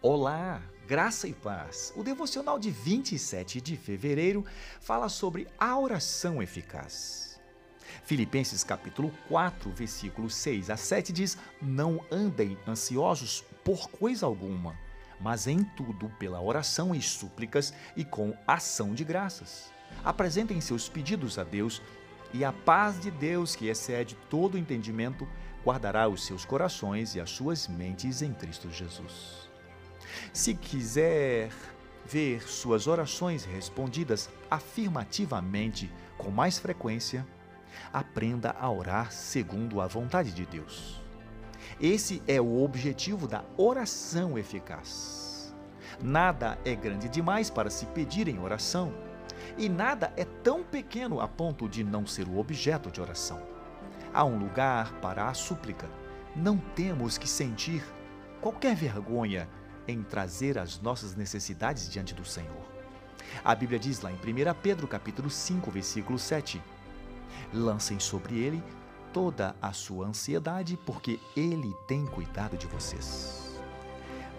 Olá, graça e paz. O devocional de 27 de fevereiro fala sobre a oração eficaz. Filipenses capítulo 4, versículos 6 a 7 diz: Não andem ansiosos por coisa alguma, mas em tudo pela oração e súplicas e com ação de graças. Apresentem seus pedidos a Deus e a paz de Deus, que excede todo entendimento, guardará os seus corações e as suas mentes em Cristo Jesus. Se quiser ver suas orações respondidas afirmativamente com mais frequência, aprenda a orar segundo a vontade de Deus. Esse é o objetivo da oração eficaz. Nada é grande demais para se pedir em oração, e nada é tão pequeno a ponto de não ser o objeto de oração. Há um lugar para a súplica. Não temos que sentir qualquer vergonha em trazer as nossas necessidades diante do Senhor. A Bíblia diz lá em 1 Pedro capítulo 5, versículo 7: Lancem sobre ele toda a sua ansiedade, porque ele tem cuidado de vocês.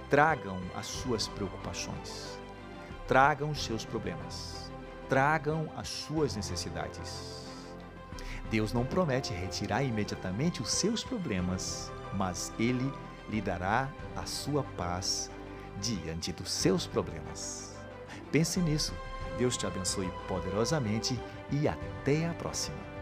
Tragam as suas preocupações, tragam os seus problemas, tragam as suas necessidades. Deus não promete retirar imediatamente os seus problemas, mas ele lhe dará a sua paz diante dos seus problemas. Pense nisso. Deus te abençoe poderosamente e até a próxima.